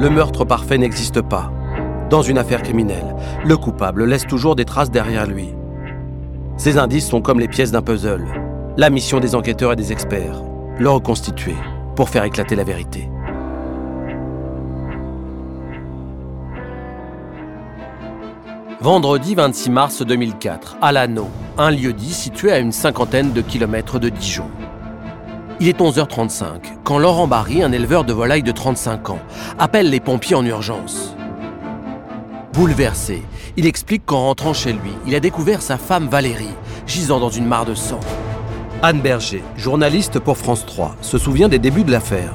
Le meurtre parfait n'existe pas. Dans une affaire criminelle, le coupable laisse toujours des traces derrière lui. Ces indices sont comme les pièces d'un puzzle. La mission des enquêteurs et des experts, le reconstituer pour faire éclater la vérité. Vendredi 26 mars 2004, à Lanneau, un lieu-dit situé à une cinquantaine de kilomètres de Dijon. Il est 11h35 quand Laurent Barry, un éleveur de volailles de 35 ans, appelle les pompiers en urgence. Bouleversé, il explique qu'en rentrant chez lui, il a découvert sa femme Valérie, gisant dans une mare de sang. Anne Berger, journaliste pour France 3, se souvient des débuts de l'affaire.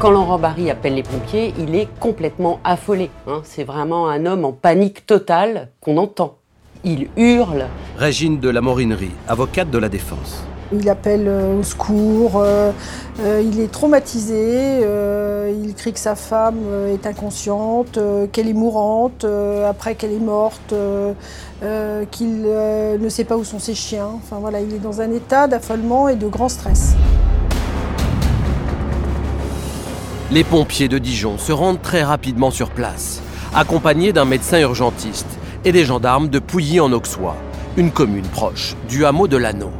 Quand Laurent Barry appelle les pompiers, il est complètement affolé. hein. C'est vraiment un homme en panique totale qu'on entend. Il hurle. Régine de la Morinerie, avocate de la défense. Il appelle euh, au secours, euh, euh, il est traumatisé, euh, il crie que sa femme euh, est inconsciente, euh, qu'elle est mourante, euh, après qu'elle est morte, euh, euh, qu'il euh, ne sait pas où sont ses chiens. Enfin voilà, il est dans un état d'affolement et de grand stress. Les pompiers de Dijon se rendent très rapidement sur place, accompagnés d'un médecin urgentiste et des gendarmes de Pouilly en Auxois, une commune proche du hameau de Lanneau.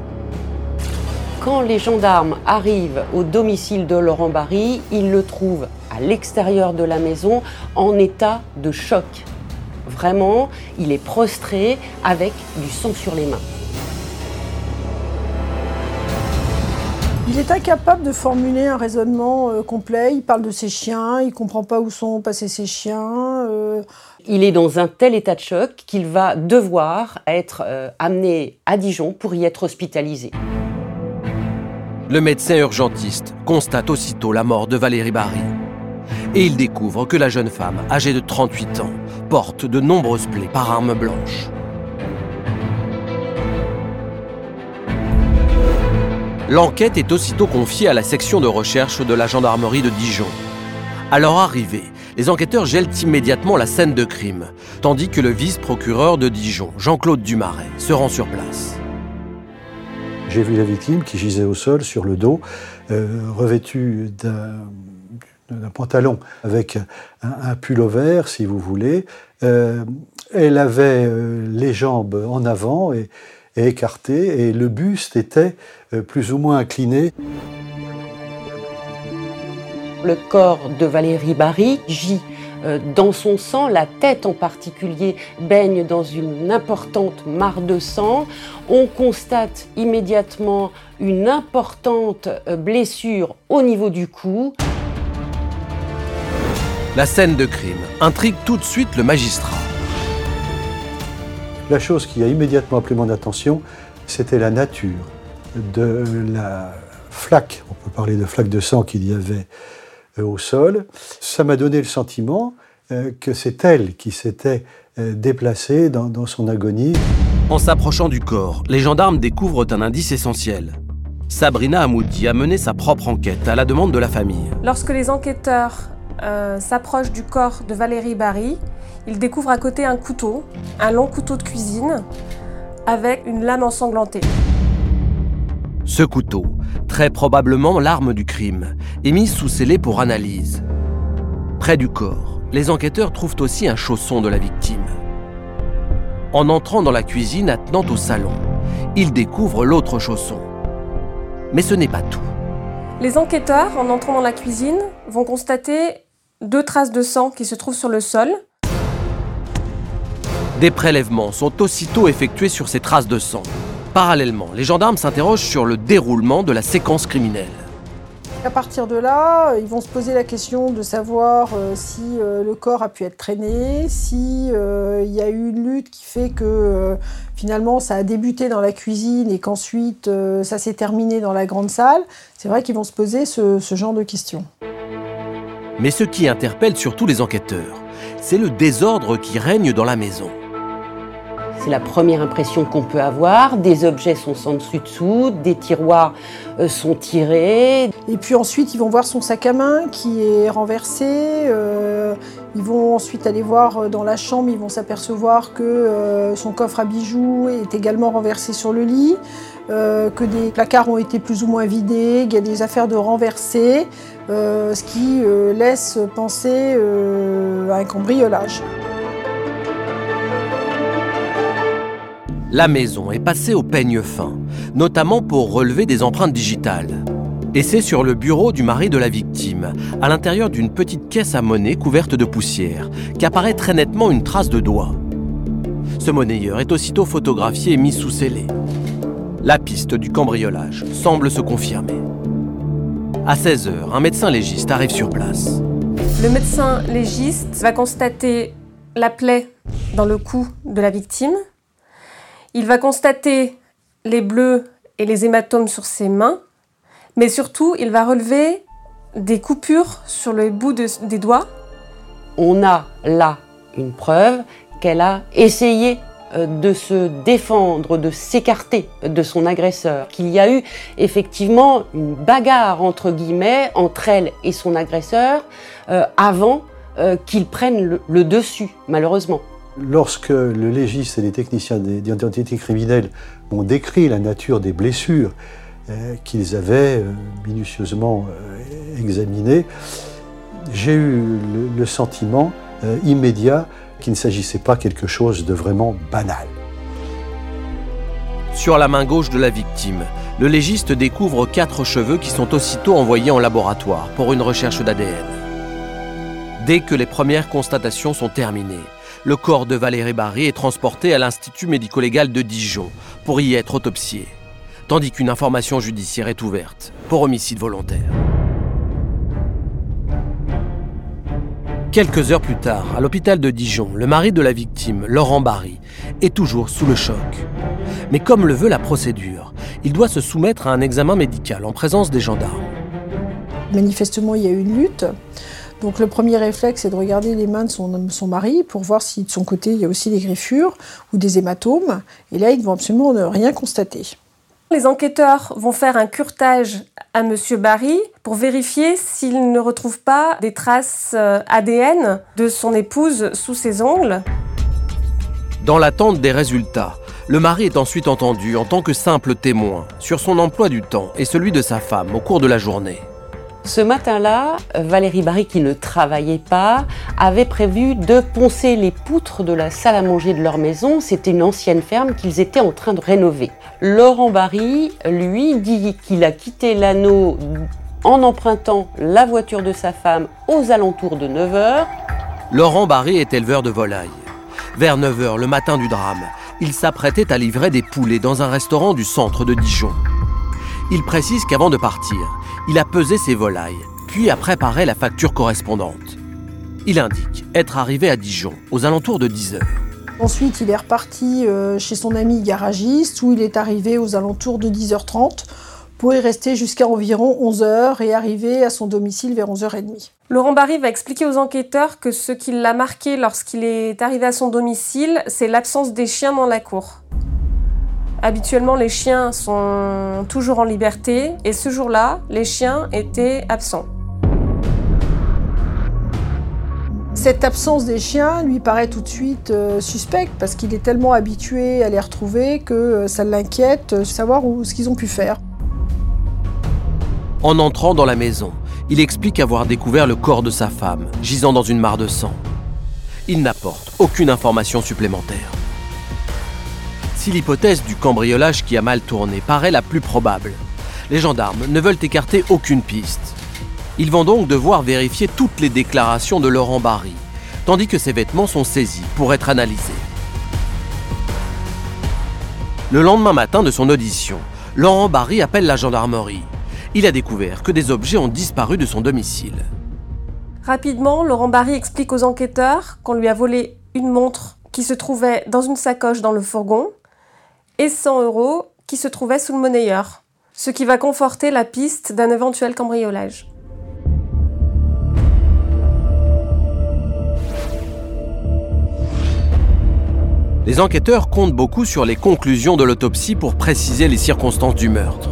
Quand les gendarmes arrivent au domicile de Laurent Barry, ils le trouvent à l'extérieur de la maison en état de choc. Vraiment, il est prostré avec du sang sur les mains. Il est incapable de formuler un raisonnement euh, complet. Il parle de ses chiens, il comprend pas où sont passés ses chiens. euh, Il est dans un tel état de choc qu'il va devoir être euh, amené à Dijon pour y être hospitalisé. Le médecin urgentiste constate aussitôt la mort de Valérie Barry. Et il découvre que la jeune femme, âgée de 38 ans, porte de nombreuses plaies par arme blanche. L'enquête est aussitôt confiée à la section de recherche de la gendarmerie de Dijon. À leur arrivée, les enquêteurs gèlent immédiatement la scène de crime, tandis que le vice-procureur de Dijon, Jean-Claude Dumaret, se rend sur place. J'ai vu la victime qui gisait au sol sur le dos, euh, revêtue d'un pantalon avec un, un pullover, si vous voulez. Euh, elle avait euh, les jambes en avant et, écartées, et le buste était plus ou moins incliné. Le corps de Valérie Barry gît euh, dans son sang, la tête en particulier baigne dans une importante mare de sang. On constate immédiatement une importante euh, blessure au niveau du cou. La scène de crime intrigue tout de suite le magistrat. La chose qui a immédiatement appelé mon attention, c'était la nature de la flaque, on peut parler de flaque de sang qu'il y avait euh, au sol. Ça m'a donné le sentiment euh, que c'est elle qui s'était euh, déplacée dans, dans son agonie. En s'approchant du corps, les gendarmes découvrent un indice essentiel. Sabrina Hamoudi a mené sa propre enquête à la demande de la famille. Lorsque les enquêteurs euh, s'approchent du corps de Valérie Barry, ils découvrent à côté un couteau, un long couteau de cuisine, avec une lame ensanglantée. Ce couteau, très probablement l'arme du crime, est mis sous scellé pour analyse. Près du corps, les enquêteurs trouvent aussi un chausson de la victime. En entrant dans la cuisine attenant au salon, ils découvrent l'autre chausson. Mais ce n'est pas tout. Les enquêteurs, en entrant dans la cuisine, vont constater deux traces de sang qui se trouvent sur le sol. Des prélèvements sont aussitôt effectués sur ces traces de sang. Parallèlement, les gendarmes s'interrogent sur le déroulement de la séquence criminelle. À partir de là, ils vont se poser la question de savoir euh, si euh, le corps a pu être traîné, si euh, il y a eu une lutte qui fait que euh, finalement ça a débuté dans la cuisine et qu'ensuite euh, ça s'est terminé dans la grande salle. C'est vrai qu'ils vont se poser ce, ce genre de questions. Mais ce qui interpelle surtout les enquêteurs, c'est le désordre qui règne dans la maison. C'est la première impression qu'on peut avoir. Des objets sont sans dessus dessous, des tiroirs euh, sont tirés. Et puis ensuite, ils vont voir son sac à main qui est renversé. euh, ils vont ensuite aller voir euh, dans la chambre, ils vont s'apercevoir que son coffre à bijoux est également renversé sur le lit. que des placards ont été plus ou moins vidés, qu'il y a des affaires de renversés, ce qui laisse penser à un cambriolage. La maison est passée au peigne fin, notamment pour relever des empreintes digitales. Et c'est sur le bureau du mari de la victime, à l'intérieur d'une petite caisse à monnaie couverte de poussière, qu'apparaît très nettement une trace de doigt. Ce monnayeur est aussitôt photographié et mis sous scellé. La piste du cambriolage semble se confirmer. À 16h, un médecin légiste arrive sur place. Le médecin légiste va constater la plaie dans le cou de la victime. Il va constater les bleus et les hématomes sur ses mains mais surtout, il va relever des coupures sur le bout des doigts. On a là une preuve qu'elle a essayé euh, de se défendre, de s'écarter de son agresseur, qu'il y a eu effectivement une bagarre entre guillemets entre elle et son agresseur euh, avant euh, qu'il prenne le, dessus, malheureusement. Lorsque le légiste et les techniciens d'identité criminelle ont décrit la nature des blessures euh, qu'ils avaient euh, minutieusement euh, examiné, j'ai eu le, sentiment immédiat qu'il ne s'agissait pas quelque chose de vraiment banal. Sur la main gauche de la victime, le légiste découvre quatre cheveux qui sont aussitôt envoyés en laboratoire pour une recherche d'ADN. Dès que les premières constatations sont terminées, le corps de Valérie Barry est transporté à l'Institut médico-légal de Dijon pour y être autopsié tandis qu'une information judiciaire est ouverte pour homicide volontaire. Quelques heures plus tard, à l'hôpital de Dijon, le mari de la victime, Laurent Barry, est toujours sous le choc. Mais comme le veut la procédure, il doit se soumettre à un examen médical en présence des gendarmes. Manifestement, il y a eu une lutte. Donc le premier réflexe, est de regarder les mains de son, son, mari pour voir si de son côté, il y a aussi des griffures ou des hématomes. Et là, ils ne vont absolument rien constater. Les enquêteurs vont faire un curtage à M. Barry pour vérifier s'ils ne retrouvent pas des traces euh, ADN de son épouse sous ses ongles. Dans l'attente des résultats, le mari est ensuite entendu en tant que simple témoin sur son emploi du temps et celui de sa femme au cours de la journée. Ce matin-là, Valérie Barry, qui ne travaillait pas, avait prévu de poncer les poutres de la salle à manger de leur maison. C'était une ancienne ferme qu'ils étaient en train de rénover. Laurent Barry, lui, dit qu'il a quitté l'anneau en empruntant la voiture de sa femme aux alentours de 9h. Laurent Barry est éleveur de volailles. Vers 9h le matin du drame, il s'apprêtait à livrer des poulets dans un restaurant du centre de Dijon. Il précise qu'avant de partir, il a pesé ses volailles, puis a préparé la facture correspondante. Il indique être arrivé à Dijon aux alentours de 10 heures. Ensuite, il est reparti euh, chez son ami garagiste où il est arrivé aux alentours de 10h30 pour y rester jusqu'à environ 11h et arriver à son domicile vers 11h30. Laurent Barry va expliquer aux enquêteurs que ce qui l'a marqué lorsqu'il est arrivé à son domicile, c'est l'absence des chiens dans la cour. Habituellement, les chiens sont toujours en liberté et ce jour-là, les chiens étaient absents. Cette absence des chiens lui paraît tout de suite euh, suspecte parce qu'il est tellement habitué à les retrouver que euh, ça l'inquiète de savoir où, ce qu'ils ont pu faire. En entrant dans la maison, il explique avoir découvert le corps de sa femme, gisant dans une mare de sang. Il n'apporte aucune information supplémentaire. Si l'hypothèse du cambriolage qui a mal tourné paraît la plus probable, les gendarmes ne veulent écarter aucune piste. Ils vont donc devoir vérifier toutes les déclarations de Laurent Barry, tandis que ses vêtements sont saisis pour être analysés. Le lendemain matin de son audition, Laurent Barry appelle la gendarmerie. Il a découvert que des objets ont disparu de son domicile. Rapidement, Laurent Barry explique aux enquêteurs qu'on lui a volé une montre qui se trouvait dans une sacoche dans le fourgon et 100 euros qui se trouvaient sous le monnayeur, ce qui va conforter la piste d'un éventuel cambriolage. Les enquêteurs comptent beaucoup sur les conclusions de l'autopsie pour préciser les circonstances du meurtre.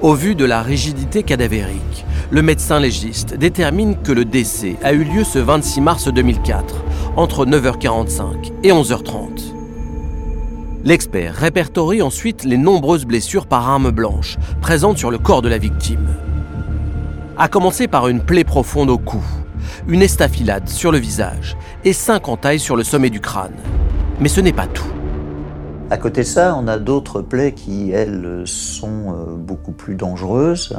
Au vu de la rigidité cadavérique, le médecin légiste détermine que le décès a eu lieu ce 26 mars 2004, entre 9h45 et 11h30. L'expert répertorie ensuite les nombreuses blessures par arme blanche présentes sur le corps de la victime. A commencer par une plaie profonde au cou, une estafilade sur le visage et cinq entailles sur le sommet du crâne. Mais ce n'est pas tout. À côté de ça, on a d'autres plaies qui, elles, sont euh, beaucoup plus dangereuses.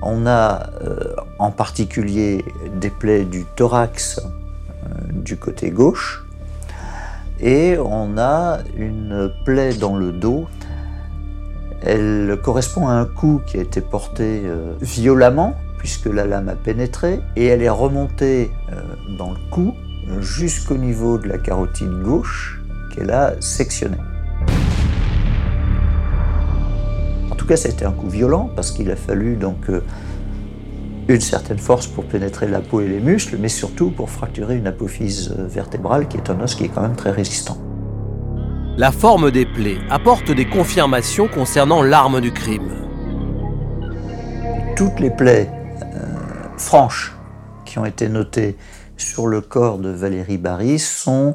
On a euh, en particulier des plaies du thorax euh, du côté gauche, et on a une plaie dans le dos. Elle correspond à un coup qui a été porté euh, violemment, puisque la lame a pénétré, et elle est remontée euh, dans le cou jusqu'au niveau de la carotide gauche, qu'elle a sectionnée. En tout cas, ça a été un coup violent, parce qu'il a fallu donc euh, une certaine force pour pénétrer la peau et les muscles, mais surtout pour fracturer une apophyse vertébrale, qui est un os qui est quand même très résistant. La forme des plaies apporte des confirmations concernant l'arme du crime. Toutes les plaies euh, franches qui ont été notées sur le corps de Valérie Barry sont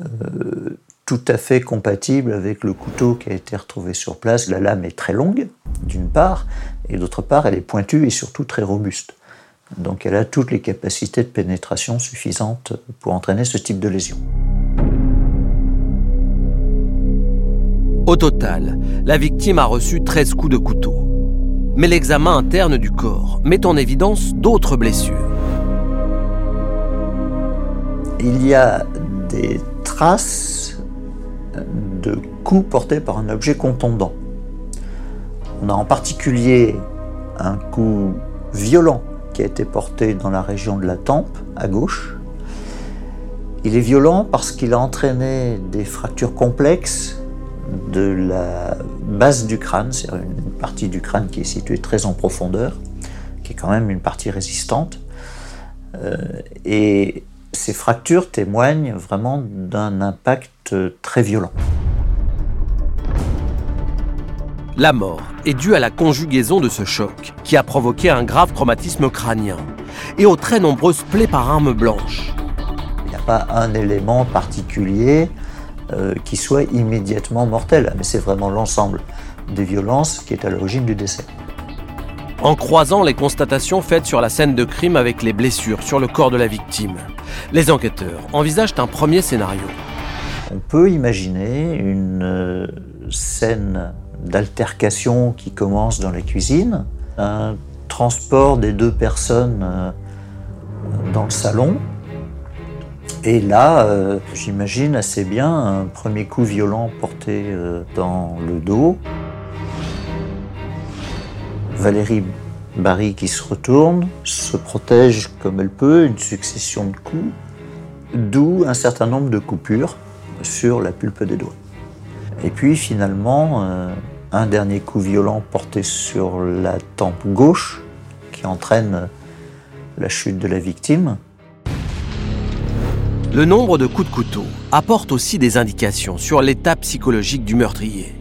euh, tout à fait compatibles avec le couteau qui a été retrouvé sur place. La lame est très longue, d'une part, et d'autre part, elle est pointue et surtout très robuste. Donc elle a toutes les capacités de pénétration suffisantes pour entraîner ce type de lésion. Au total, la victime a reçu 13 coups de couteau. Mais l'examen interne du corps met en évidence d'autres blessures. Il y a des traces de coups portés par un objet contondant. On a en particulier un coup violent qui a été porté dans la région de la tempe, à gauche. Il est violent parce qu'il a entraîné des fractures complexes de la base du crâne, c'est-à-dire une partie du crâne qui est située très en profondeur, qui est quand même une partie résistante. Euh, et ces fractures témoignent vraiment d'un impact très violent. La mort est due à la conjugaison de ce choc, qui a provoqué un grave traumatisme crânien, et aux très nombreuses plaies par arme blanche. Il n'y a pas un élément particulier euh, qui soit immédiatement mortel, mais c'est vraiment l'ensemble des violences qui est à l'origine du décès. En croisant les constatations faites sur la scène de crime avec les blessures sur le corps de la victime, les enquêteurs envisagent un premier scénario. On peut imaginer une euh, scène d'altercation qui commence dans la cuisine, un transport des deux personnes euh, dans le salon, et là, euh, j'imagine assez bien un premier coup violent porté dans le dos. Valérie Barry qui se retourne, se protège comme elle peut, une succession de coups, d'où un certain nombre de coupures sur la pulpe des doigts. Et puis finalement, euh, un dernier coup violent porté sur la tempe gauche qui entraîne la chute de la victime. Le nombre de coups de couteau apporte aussi des indications sur l'état psychologique du meurtrier.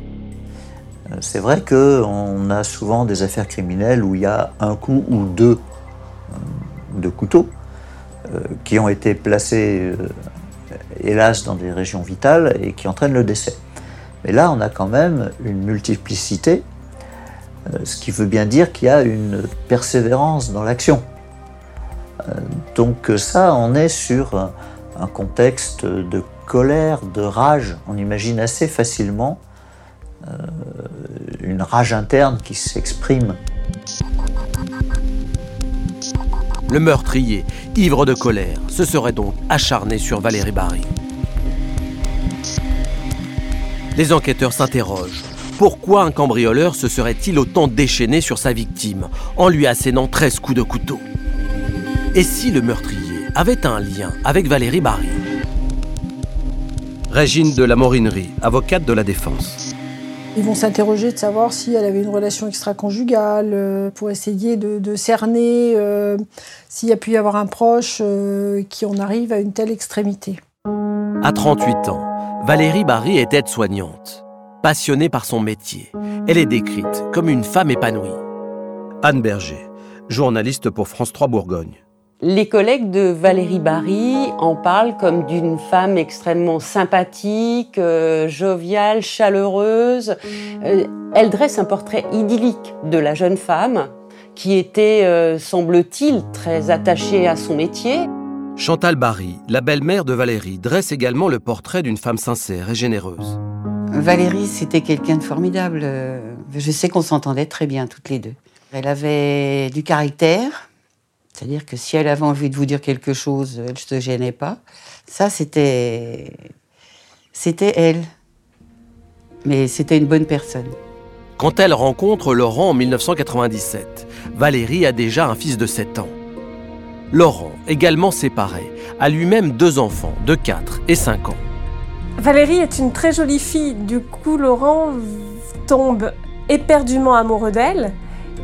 Euh, c'est vrai qu'on a souvent des affaires criminelles où il y a un coup ou deux euh, de couteaux qui ont été placés, hélas, dans des régions vitales et qui entraînent le décès. Mais là, on a quand même une multiplicité, ce qui veut bien dire qu'il y a une persévérance dans l'action. Donc ça, on est sur un contexte de colère, de rage. On imagine assez facilement euh, une rage interne qui s'exprime. Le meurtrier, ivre de colère, se serait donc acharné sur Valérie Barry. Les enquêteurs s'interrogent. Pourquoi un cambrioleur se serait-il autant déchaîné sur sa victime en lui assénant 13 coups de couteau? Et si le meurtrier avait un lien avec Valérie Barry? Régine de la Morinerie, avocate de la défense. Ils vont s'interroger de savoir si elle avait une relation extra-conjugale euh, pour essayer de, cerner euh, s'il y a pu y avoir un proche euh, qui en arrive à une telle extrémité. À 38 ans, Valérie Barry est aide-soignante. Passionnée par son métier, elle est décrite comme une femme épanouie. Anne Berger, journaliste pour France 3 Bourgogne. Les collègues de Valérie Barry en parlent comme d'une femme extrêmement sympathique, euh, joviale, chaleureuse. Euh, elle dresse un portrait idyllique de la jeune femme qui était, euh, semble-t-il, très attachée à son métier. Chantal Barry, la belle-mère de Valérie, dresse également le portrait d'une femme sincère et généreuse. Valérie, c'était quelqu'un de formidable. Je sais qu'on s'entendait très bien toutes les deux. Elle avait du caractère, c'est-à-dire que si elle avait envie de vous dire quelque chose, elle ne se gênait pas. Ça, c'était. C'était elle. Mais c'était une bonne personne. Quand elle rencontre Laurent en 1997, Valérie a déjà un fils de 7 ans. Laurent, également séparé, a lui-même deux enfants de 4 et 5 ans. Valérie est une très jolie fille. Du coup, Laurent tombe éperdument amoureux d'elle.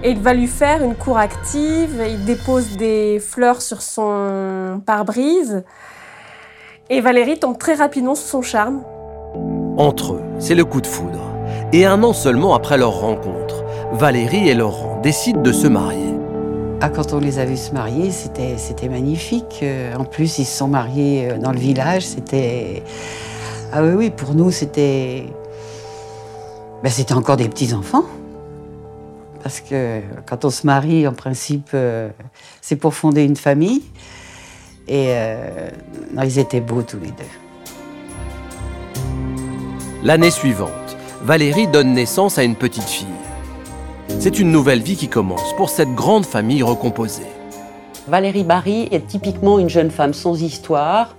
Et il va lui faire une cour active, il dépose des fleurs sur son pare-brise. Et Valérie tombe très rapidement sous son charme. Entre eux, c'est le coup de foudre. Et un an seulement après leur rencontre, Valérie et Laurent décident de se marier. Ah, quand on les a vus se marier, c'était, c'était magnifique. Euh, en plus, ils se sont mariés euh, dans le village. C'était. Ah oui, oui, pour nous, c'était. Ben, c'était encore des petits-enfants. Parce que quand on se marie, en principe, euh, c'est pour fonder une famille. Et non, ils étaient beaux tous les deux. L'année suivante, Valérie donne naissance à une petite fille. C'est une nouvelle vie qui commence pour cette grande famille recomposée. Valérie Barry est typiquement une jeune femme sans histoire,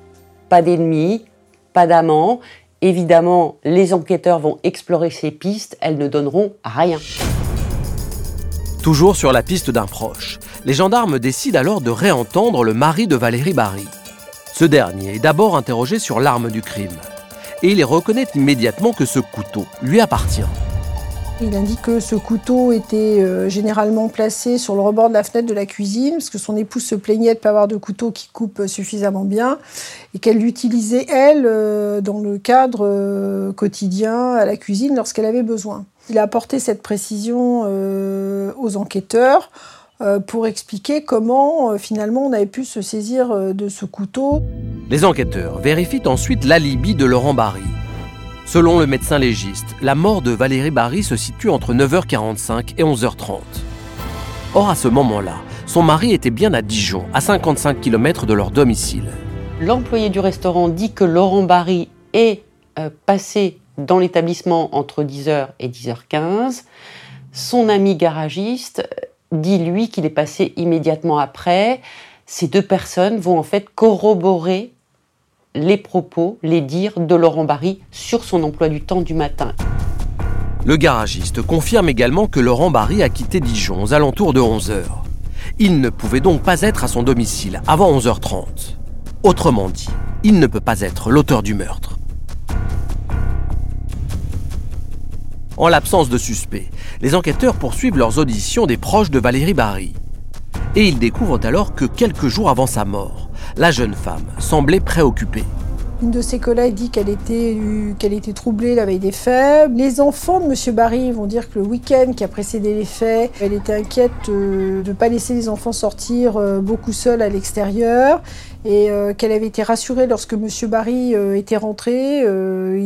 pas d'ennemis, pas d'amants. Évidemment, les enquêteurs vont explorer ces pistes, elles ne donneront rien. Toujours sur la piste d'un proche, les gendarmes décident alors de réentendre le mari de Valérie Barry. Ce dernier est d'abord interrogé sur l'arme du crime. Et il reconnaît immédiatement que ce couteau lui appartient. Il indique que ce couteau était euh, généralement placé sur le rebord de la fenêtre de la cuisine, parce que son épouse se plaignait de ne pas avoir de couteau qui coupe suffisamment bien, et qu'elle l'utilisait, elle, euh, dans le cadre euh, quotidien à la cuisine lorsqu'elle avait besoin. Il a apporté cette précision aux enquêteurs pour expliquer comment finalement on avait pu se saisir de ce couteau. Les enquêteurs vérifient ensuite l'alibi de Laurent Barry. Selon le médecin légiste, la mort de Valérie Barry se situe entre 9h45 et 11h30. Or, à ce moment-là, son mari était bien à Dijon, à 55 km de leur domicile. L'employé du restaurant dit que Laurent Barry est euh, passé dans l'établissement entre 10h et 10h15. Son ami garagiste dit lui qu'il est passé immédiatement après. Ces deux personnes vont en fait corroborer les propos, les dires de Laurent Barry sur son emploi du temps du matin. Le garagiste confirme également que Laurent Barry a quitté Dijon aux alentours de 11h. Il ne pouvait donc pas être à son domicile avant 11h30. Autrement dit, il ne peut pas être l'auteur du meurtre. En l'absence de suspect, les enquêteurs poursuivent leurs auditions des proches de Valérie Barry. Et ils découvrent alors que quelques jours avant sa mort, la jeune femme semblait préoccupée. Une de ses collègues dit qu'elle était, qu'elle était troublée la veille des faits. Les enfants de M. Barry vont dire que le week-end qui a précédé les faits, elle était inquiète euh, de ne pas laisser les enfants sortir euh, beaucoup seuls à l'extérieur et euh, qu'elle avait été rassurée lorsque M. Barry était rentré.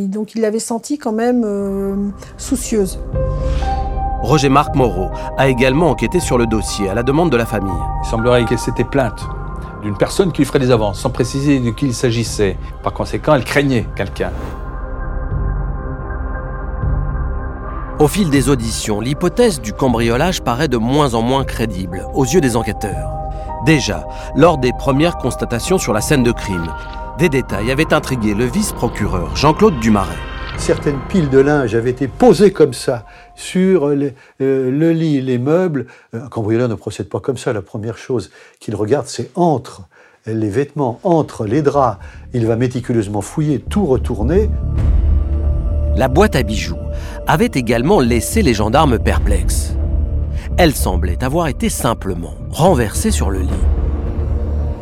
donc il l'avait sentie quand même soucieuse. Roger Marc Moreau a également enquêté sur le dossier à la demande de la famille. Il semblerait qu'elle s'était plainte d'une personne qui lui ferait des avances, sans préciser de qui il s'agissait. Par conséquent, elle craignait quelqu'un. Au fil des auditions, l'hypothèse du cambriolage paraît de moins en moins crédible aux yeux des enquêteurs. Déjà, lors des premières constatations sur la scène de crime, des détails avaient intrigué le vice-procureur Jean-Claude Dumaret certaines piles de linge avaient été posées comme ça sur euh, le lit, les meubles. Un cambrioleur ne procède pas comme ça. La première chose qu'il regarde, c'est entre les vêtements, entre les draps. Il va méticuleusement fouiller, tout retourner. La boîte à bijoux avait également laissé les gendarmes perplexes. Elle semblait avoir été simplement renversée sur le lit.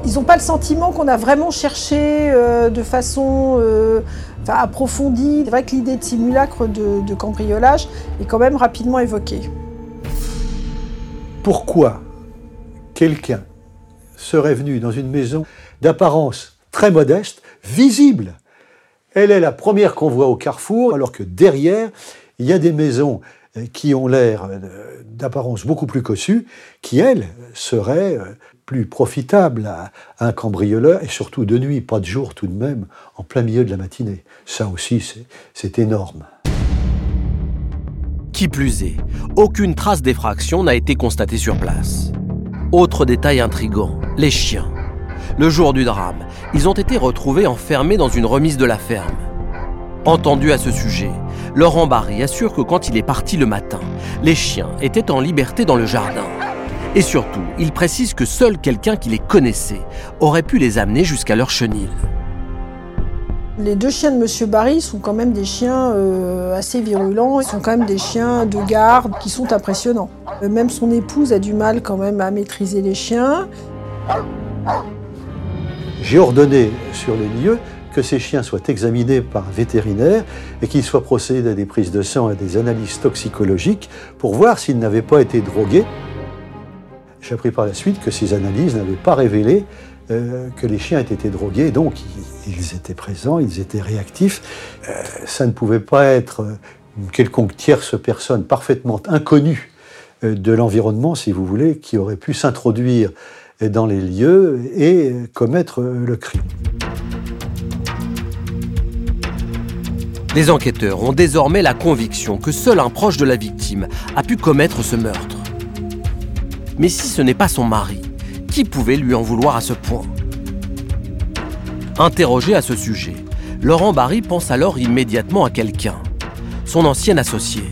Ils n'ont pas le sentiment qu'on a vraiment cherché euh, de façon euh, approfondie. C'est vrai que l'idée de simulacre de, cambriolage est quand même rapidement évoquée. Pourquoi quelqu'un serait venue dans une maison d'apparence très modeste, visible? Elle est la première qu'on voit au carrefour, alors que derrière, il y a des maisons qui ont l'air euh, d'apparence beaucoup plus cossue, qui, elles, seraient euh, plus profitables à un cambrioleur, et surtout de nuit, pas de jour tout de même, en plein milieu de la matinée. Ça aussi, c'est énorme. Qui plus est, aucune trace d'effraction n'a été constatée sur place. Autre détail intrigant, les chiens. Le jour du drame, ils ont été retrouvés enfermés dans une remise de la ferme. Entendu à ce sujet, Laurent Barry assure que quand il est parti le matin, les chiens étaient en liberté dans le jardin. Et surtout, il précise que seul quelqu'un qui les connaissait aurait pu les amener jusqu'à leur chenil. Les deux chiens de Monsieur Barry sont quand même des chiens euh, assez virulents. Ils sont quand même des chiens de garde qui sont impressionnants. Euh, même son épouse a du mal quand même à maîtriser les chiens. J'ai ordonné sur les lieux que ces chiens soient examinés par un vétérinaire et qu'il soit procédé à des prises de sang et à des analyses toxicologiques pour voir s'ils n'avaient pas été drogués. J'ai appris par la suite que ces analyses n'avaient pas révélé euh, que les chiens aient été drogués, donc ils, étaient présents, ils étaient réactifs. Euh, ça ne pouvait pas être une quelconque tierce personne parfaitement inconnue euh, de l'environnement, si vous voulez, qui aurait pu s'introduire dans les lieux et commettre le crime. Les enquêteurs ont désormais la conviction que seul un proche de la victime a pu commettre ce meurtre. Mais si ce n'est pas son mari, qui pouvait lui en vouloir à ce point? Interrogé à ce sujet, Laurent Barry pense alors immédiatement à quelqu'un, son ancien associé.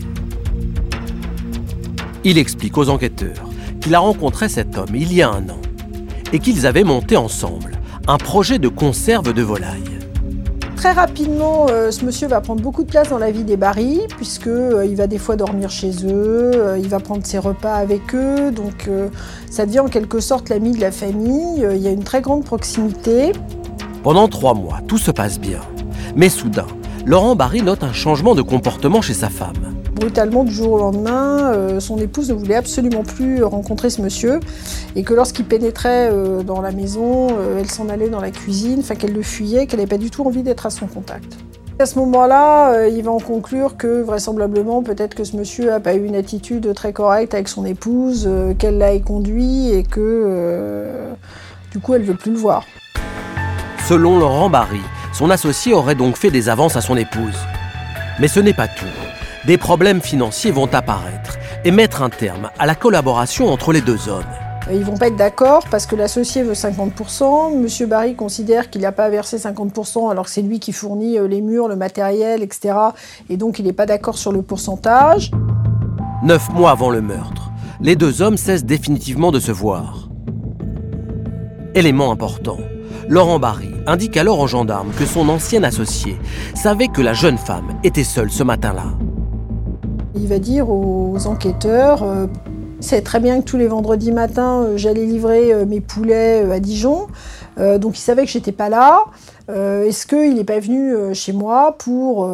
Il explique aux enquêteurs qu'il a rencontré cet homme il y a un an et qu'ils avaient monté ensemble un projet de conserve de volaille. Très rapidement, euh, ce monsieur va prendre beaucoup de place dans la vie des Barry, puisque euh, il va des fois dormir chez eux, euh, il va prendre ses repas avec eux, donc ça devient en quelque sorte l'ami de la famille. il y a une très grande proximité. Pendant trois mois, tout se passe bien, mais soudain, Laurent Barry note un changement de comportement chez sa femme brutalement du jour au lendemain, euh, son épouse ne voulait absolument plus rencontrer ce monsieur et que lorsqu'il pénétrait euh, dans la maison, euh, elle s'en allait dans la cuisine, enfin qu'elle le fuyait, qu'elle n'avait pas du tout envie d'être à son contact. À ce moment-là, il va en conclure que vraisemblablement, peut-être que ce monsieur n'a pas eu une attitude très correcte avec son épouse, qu'elle l'a éconduit et que du coup, elle ne veut plus le voir. Selon Laurent Barry, son associé aurait donc fait des avances à son épouse. Mais ce n'est pas tout des problèmes financiers vont apparaître et mettre un terme à la collaboration entre les deux hommes. Ils vont pas être d'accord parce que l'associé veut 50%. Monsieur Barry considère qu'il n'a pas versé 50% alors que c'est lui qui fournit euh, les murs, le matériel, etc. Et donc il n'est pas d'accord sur le pourcentage. Neuf mois avant le meurtre, les deux hommes cessent définitivement de se voir. Élément important, Laurent Barry indique alors aux gendarmes que son ancien associé savait que la jeune femme était seule ce matin-là. Il va dire aux enquêteurs, euh, c'est très bien que tous les vendredis matins, euh, j'allais livrer euh, mes poulets à Dijon. donc il savait que j'étais pas là. Est-ce qu'il n'est pas venu chez moi pour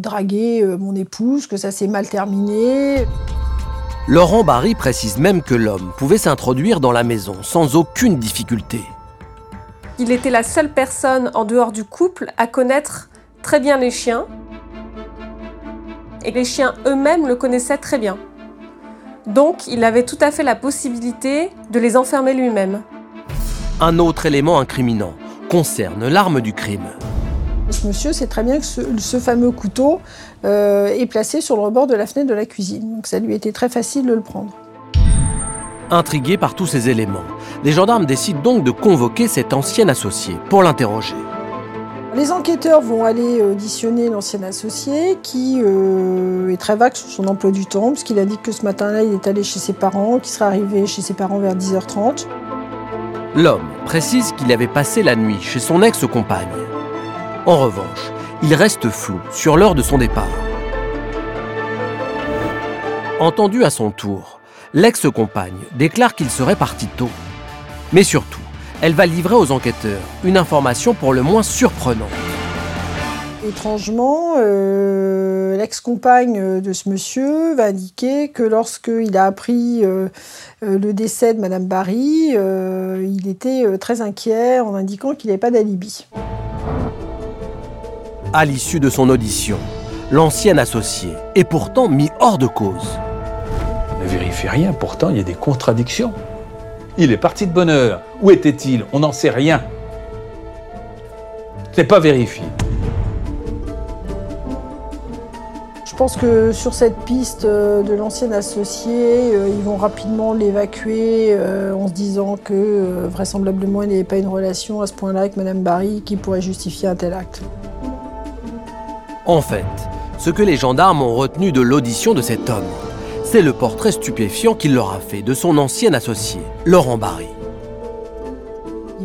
draguer mon épouse, que ça s'est mal terminé? Laurent Barry précise même que l'homme pouvait s'introduire dans la maison sans aucune difficulté. Il était la seule personne en dehors du couple à connaître très bien les chiens, et les chiens eux-mêmes le connaissaient très bien. Donc il avait tout à fait la possibilité de les enfermer lui-même. Un autre élément incriminant concerne l'arme du crime. Ce monsieur sait très bien que ce, fameux couteau euh, est placé sur le rebord de la fenêtre de la cuisine, donc ça lui était très facile de le prendre. Intrigués par tous ces éléments, les gendarmes décident donc de convoquer cet ancien associé pour l'interroger. Les enquêteurs vont aller auditionner l'ancien associé qui euh, est très vague sur son emploi du temps, puisqu'il a dit que ce matin-là, il est allé chez ses parents, qu'il serait arrivé chez ses parents vers 10h30. L'homme précise qu'il avait passé la nuit chez son ex-compagne. En revanche, il reste flou sur l'heure de son départ. Entendu à son tour, l'ex-compagne déclare qu'il serait parti tôt. Mais surtout, elle va livrer aux enquêteurs une information pour le moins surprenante. Étrangement, euh, l'ex-compagne de ce monsieur va indiquer que lorsqu'il a appris euh, euh, le décès de Madame Barry, il était très inquiet en indiquant qu'il n'avait pas d'alibi. À l'issue de son audition, l'ancien associé est pourtant mis hors de cause. On ne vérifie rien, pourtant il y a des contradictions. Il est parti de bonne heure. Où était-il? On n'en sait rien. Ce n'est pas vérifié. Je pense que sur cette piste euh, de l'ancien associé, euh, ils vont rapidement l'évacuer euh, en se disant que vraisemblablement il n'y avait pas une relation à ce point-là avec Madame Barry qui pourrait justifier un tel acte. En fait, ce que les gendarmes ont retenu de l'audition de cet homme, c'est le portrait stupéfiant qu'il leur a fait de son ancien associé, Laurent Barry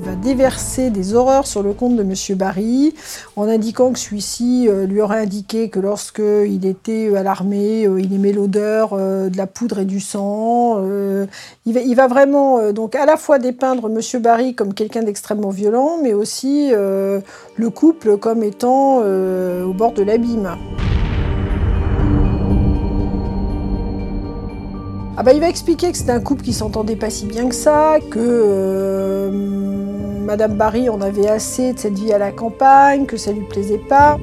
va déverser des horreurs sur le compte de M. Barry en indiquant que celui-ci euh, lui aurait indiqué que lorsqu'il était à l'armée, euh, il aimait l'odeur euh, de la poudre et du sang. Il va, vraiment donc à la fois dépeindre M. Barry comme quelqu'un d'extrêmement violent, mais aussi le couple comme étant au bord de l'abîme. Ah bah, il va expliquer que c'était un couple qui s'entendait pas si bien que ça, que Madame Barry en avait assez de cette vie à la campagne, que ça lui plaisait pas.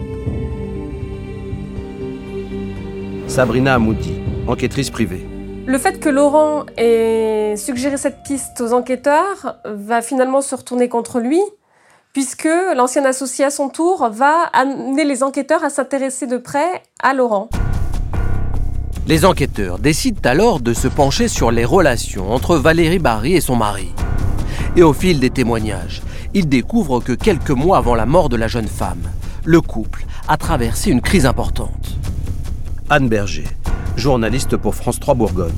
Sabrina Amoudi, enquêtrice privée. Le fait que Laurent ait suggéré cette piste aux enquêteurs va finalement se retourner contre lui, puisque l'ancien associé à son tour va amener les enquêteurs à s'intéresser de près à Laurent. Les enquêteurs décident alors de se pencher sur les relations entre Valérie Barry et son mari. Et au fil des témoignages, il découvre que quelques mois avant la mort de la jeune femme, le couple a traversé une crise importante. Anne Berger, journaliste pour France 3 Bourgogne.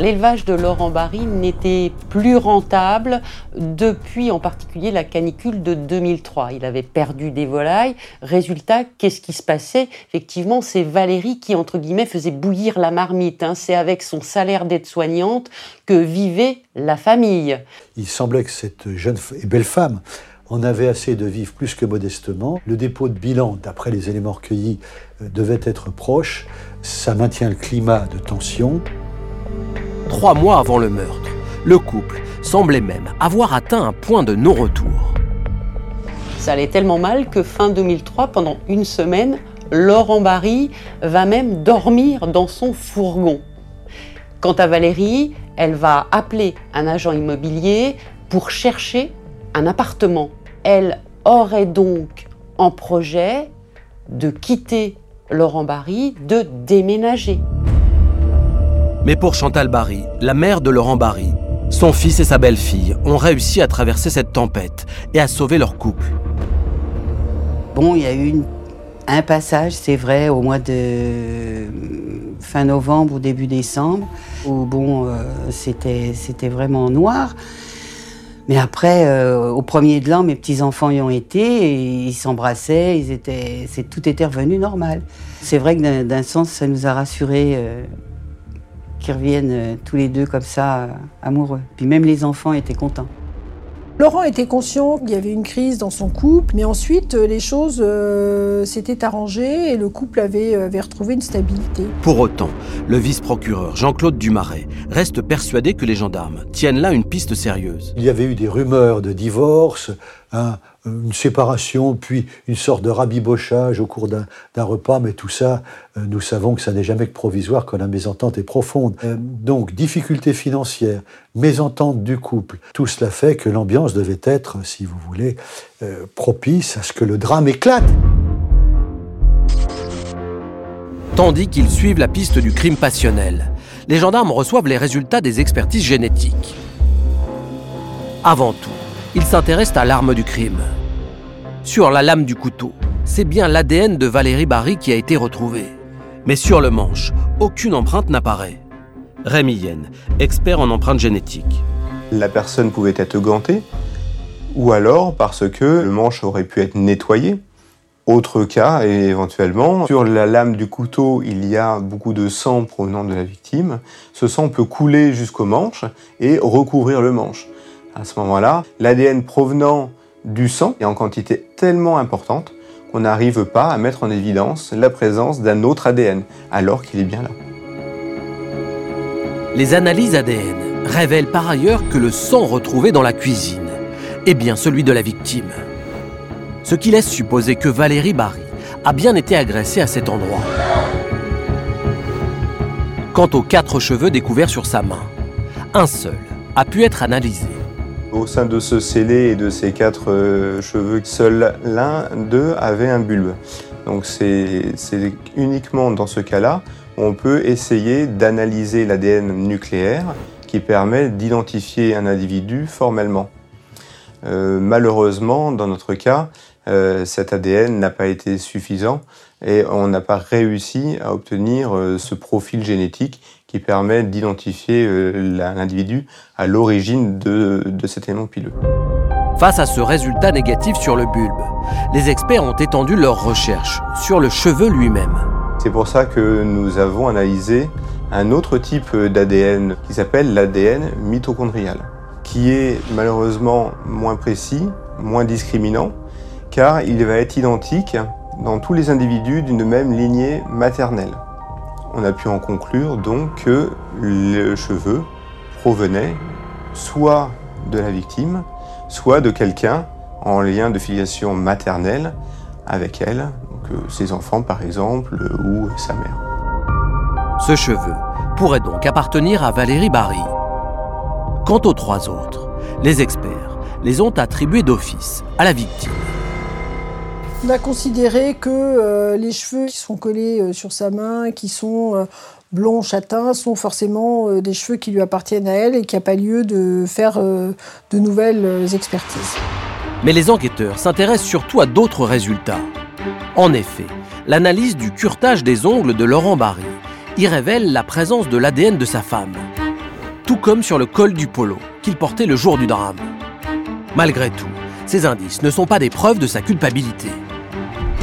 L'élevage de Laurent Barry n'était plus rentable depuis en particulier la canicule de 2003. Il avait perdu des volailles. Résultat, qu'est-ce qui se passait? Effectivement, c'est Valérie qui, entre guillemets, faisait bouillir la marmite. Hein. C'est avec son salaire d'aide-soignante que vivait la famille. Il semblait que cette jeune et belle femme en avait assez de vivre plus que modestement. Le dépôt de bilan, d'après les éléments recueillis, euh, devait être proche. Ça maintient le climat de tension trois mois avant le meurtre. Le couple semblait même avoir atteint un point de non-retour. Ça allait tellement mal que fin 2003, pendant une semaine, Laurent Barry va même dormir dans son fourgon. Quant à Valérie, elle va appeler un agent immobilier pour chercher un appartement. Elle aurait donc en projet de quitter Laurent Barry, de déménager. Mais pour Chantal Barry, la mère de Laurent Barry, son fils et sa belle-fille ont réussi à traverser cette tempête et à sauver leur couple. Bon, il y a eu un passage, c'est vrai, au mois de fin novembre ou début décembre, où bon, euh, c'était, vraiment noir. Mais après, euh, au premier de l'an, mes petits-enfants y ont été, ils s'embrassaient, ils étaient, c'est, tout était revenu normal. C'est vrai que d'un, sens, ça nous a rassurés. Euh, qui reviennent euh, tous les deux comme ça, euh, amoureux. Puis même les enfants étaient contents. Laurent était conscient qu'il y avait une crise dans son couple, mais ensuite euh, les choses s'étaient arrangées et le couple avait, avait, retrouvé une stabilité. Pour autant, le vice-procureur Jean-Claude Dumaret reste persuadé que les gendarmes tiennent là une piste sérieuse. Il y avait eu des rumeurs de divorce, un, une séparation, puis une sorte de rabibochage au cours d'un repas, mais tout ça, euh, nous savons que ça n'est jamais que provisoire quand la mésentente est profonde. Euh, donc, difficultés financières, mésentente du couple, tout cela fait que l'ambiance devait être, si vous voulez, euh, propice à ce que le drame éclate. Tandis qu'ils suivent la piste du crime passionnel, les gendarmes reçoivent les résultats des expertises génétiques. Avant tout, il s'intéresse à l'arme du crime. Sur la lame du couteau, c'est bien l'ADN de Valérie Barry qui a été retrouvé. Mais sur le manche, aucune empreinte n'apparaît. Rémi Yen, expert en empreintes génétiques. La personne pouvait être gantée, ou alors parce que le manche aurait pu être nettoyé. Autre cas, et éventuellement, sur la lame du couteau, il y a beaucoup de sang provenant de la victime. Ce sang peut couler jusqu'au manche et recouvrir le manche. À ce moment-là, l'ADN provenant du sang est en quantité tellement importante on n'arrive pas à mettre en évidence la présence d'un autre ADN, alors qu'il est bien là. Les analyses ADN révèlent par ailleurs que le sang retrouvé dans la cuisine est bien celui de la victime. Ce qui laisse supposer que Valérie Barry a bien été agressée à cet endroit. Quant aux quatre cheveux découverts sur sa main, un seul a pu être analysé. Au sein de ce scellé et de ces quatre euh, cheveux, seul l'un d'eux avait un bulbe. Donc c'est uniquement dans ce cas-là on peut essayer d'analyser l'ADN nucléaire qui permet d'identifier un individu formellement. Euh, malheureusement, dans notre cas, euh, cet ADN n'a pas été suffisant et on n'a pas réussi à obtenir ce profil génétique qui permet d'identifier l'individu à l'origine de, de cet élément pileux. Face à ce résultat négatif sur le bulbe, les experts ont étendu leurs recherches sur le cheveu lui-même. C'est pour ça que nous avons analysé un autre type d'ADN qui s'appelle l'ADN mitochondrial, qui est malheureusement moins précis, moins discriminant, car il va être identique dans tous les individus d'une même lignée maternelle. On a pu en conclure donc que le cheveu provenait soit de la victime, soit de quelqu'un en lien de filiation maternelle avec elle, ses enfants par exemple, ou sa mère. Ce cheveu pourrait donc appartenir à Valérie Barry. Quant aux trois autres, les experts les ont attribués d'office à la victime. On a considéré que euh, les cheveux qui sont collés euh, sur sa main, qui sont euh, blonds, châtains, sont forcément des cheveux qui lui appartiennent à elle et qu'il n'y a pas lieu de faire de nouvelles expertises. Mais les enquêteurs s'intéressent surtout à d'autres résultats. En effet, l'analyse du curtage des ongles de Laurent Barry y révèle la présence de l'ADN de sa femme, tout comme sur le col du polo qu'il portait le jour du drame. Malgré tout, ces indices ne sont pas des preuves de sa culpabilité.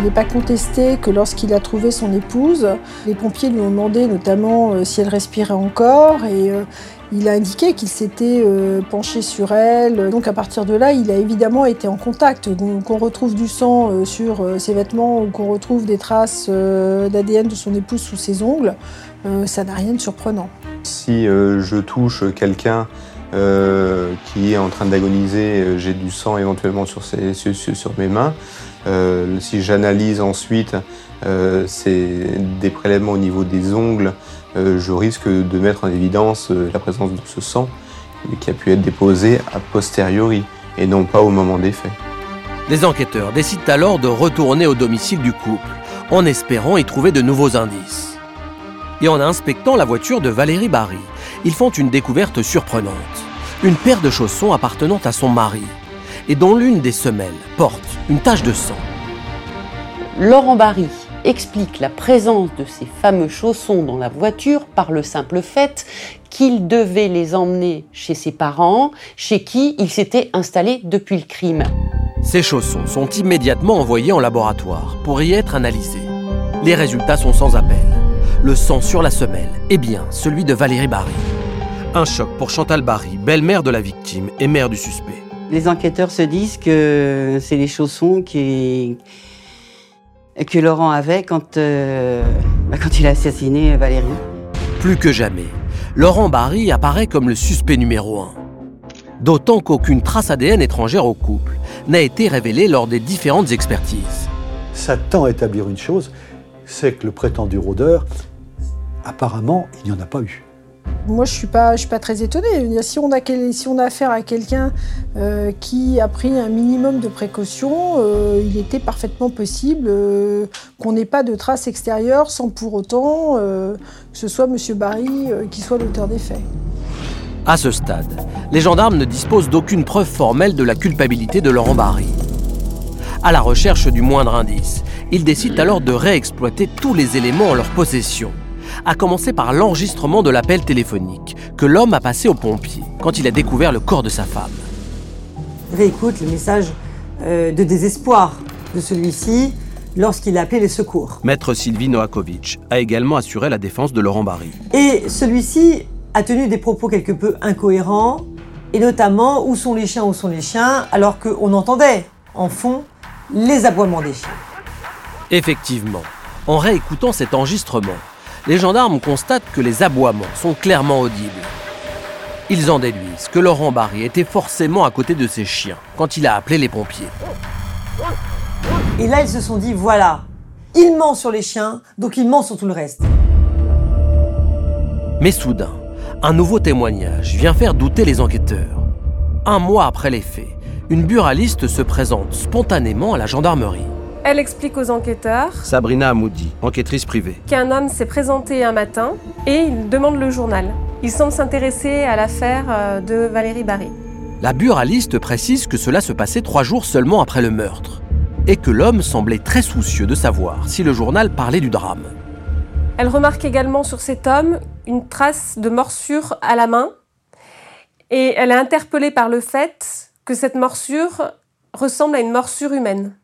Il n'est pas contesté que lorsqu'il a trouvé son épouse, les pompiers lui ont demandé notamment euh, si elle respirait encore et euh, il a indiqué qu'il s'était euh, penché sur elle. Donc à partir de là, il a évidemment été en contact. Qu'on retrouve du sang sur ses vêtements ou qu'on retrouve des traces d'ADN de son épouse sous ses ongles, ça n'a rien de surprenant. Si je touche quelqu'un qui est en train d'agoniser, j'ai du sang éventuellement sur, sur mes mains. Euh, si j'analyse ensuite euh, des prélèvements au niveau des ongles, euh, je risque de mettre en évidence la présence de ce sang qui a pu être déposé a posteriori et non pas au moment des faits. Les enquêteurs décident alors de retourner au domicile du couple en espérant y trouver de nouveaux indices. Et en inspectant la voiture de Valérie Barry, ils font une découverte surprenante. Une paire de chaussons appartenant à son mari et dont l'une des semelles porte une tache de sang. Laurent Barry explique la présence de ces fameux chaussons dans la voiture par le simple fait qu'il devait les emmener chez ses parents, chez qui il s'était installé depuis le crime. Ces chaussons sont immédiatement envoyés en laboratoire pour y être analysés. Les résultats sont sans appel. Le sang sur la semelle est bien celui de Valérie Barry. Un choc pour Chantal Barry, belle-mère de la victime et mère du suspect. Les enquêteurs se disent que c'est les chaussons qui... que Laurent avait quand, euh, bah, quand il a assassiné Valérie. Plus que jamais, Laurent Barry apparaît comme le suspect numéro un. D'autant qu'aucune trace ADN étrangère au couple n'a été révélée lors des différentes expertises. Ça tend à établir une chose, c'est que le prétendu rôdeur, apparemment, il n'y en a pas eu. Moi, je ne suis, pas, suis très étonnée. Si on a, si on a affaire à quelqu'un euh, qui a pris un minimum de précautions, euh, il était parfaitement possible euh, qu'on n'ait pas de traces extérieures sans pour autant que ce soit M. Barry qui soit l'auteur des faits. À ce stade, les gendarmes ne disposent d'aucune preuve formelle de la culpabilité de Laurent Barry. À la recherche du moindre indice, ils décident alors de réexploiter tous les éléments en leur possession à commencer par l'enregistrement de l'appel téléphonique que l'homme a passé aux pompiers quand il a découvert le corps de sa femme. Réécoute le message euh, de désespoir de celui-ci lorsqu'il a appelé les secours. Maître Sylvie Noakovic a également assuré la défense de Laurent Barry. Et celui-ci a tenu des propos quelque peu incohérents, et notamment où sont les chiens, où sont les chiens, alors qu'on entendait en fond les aboiements des chiens. Effectivement, en réécoutant cet enregistrement, les gendarmes constatent que les aboiements sont clairement audibles. Ils en déduisent que Laurent Barry était forcément à côté de ses chiens quand il a appelé les pompiers. Et là, ils se sont dit, voilà, il ment sur les chiens, donc il ment sur tout le reste. Mais soudain, un nouveau témoignage vient faire douter les enquêteurs. Un mois après les faits, une buraliste se présente spontanément à la gendarmerie. Elle explique aux enquêteurs Sabrina Amoudi, enquêtrice privée. qu'un homme s'est présenté un matin et il demande le journal. Il semble s'intéresser à l'affaire euh, de Valérie Barry. La buraliste précise que cela se passait trois jours seulement après le meurtre, et que l'homme semblait très soucieux de savoir si le journal parlait du drame. Elle remarque également sur cet homme une trace de morsure à la main et elle est interpellée par le fait que cette morsure ressemble à une morsure humaine.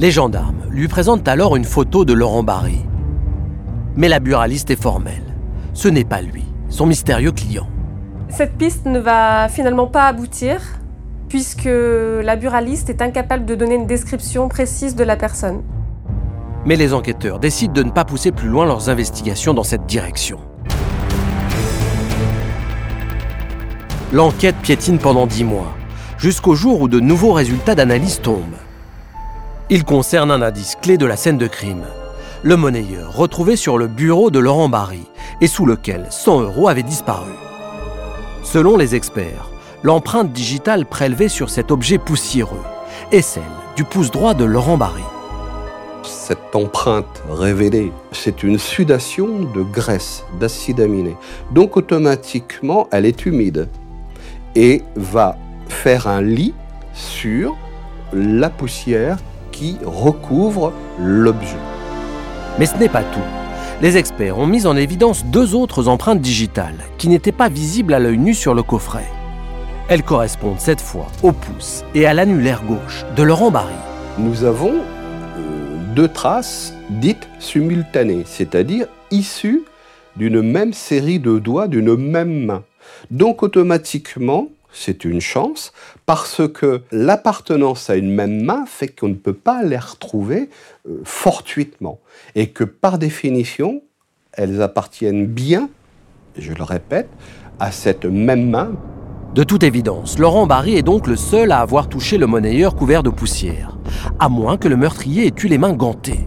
Les gendarmes lui présentent alors une photo de Laurent Barry. Mais la buraliste est formelle. Ce n'est pas lui, son mystérieux client. Cette piste ne va finalement pas aboutir puisque la buraliste est incapable de donner une description précise de la personne. Mais les enquêteurs décident de ne pas pousser plus loin leurs investigations dans cette direction. L'enquête piétine pendant dix mois, jusqu'au jour où de nouveaux résultats d'analyse tombent. Ils concernent un indice clé de la scène de crime. Le monnayeur retrouvé sur le bureau de Laurent Barry et sous lequel 100 euros avaient disparu. Selon les experts, l'empreinte digitale prélevée sur cet objet poussiéreux est celle du pouce droit de Laurent Barry. Cette empreinte révélée, c'est une sudation de graisse, d'acide aminé. Donc automatiquement, elle est humide et va faire un lit sur la poussière qui recouvre l'objet. Mais ce n'est pas tout. Les experts ont mis en évidence deux autres empreintes digitales qui n'étaient pas visibles à l'œil nu sur le coffret. Elles correspondent cette fois au pouce et à l'annulaire gauche de Laurent Barry. Nous avons euh, deux traces dites simultanées, c'est-à-dire issues d'une même série de doigts d'une même main. Donc automatiquement, c'est une chance parce que l'appartenance à une même main fait qu'on ne peut pas les retrouver euh, fortuitement et que par définition, elles appartiennent bien, je le répète, à cette même main. De toute évidence, Laurent Barry est donc le seul à avoir touché le monnayeur couvert de poussière, à moins que le meurtrier ait eu les mains gantées.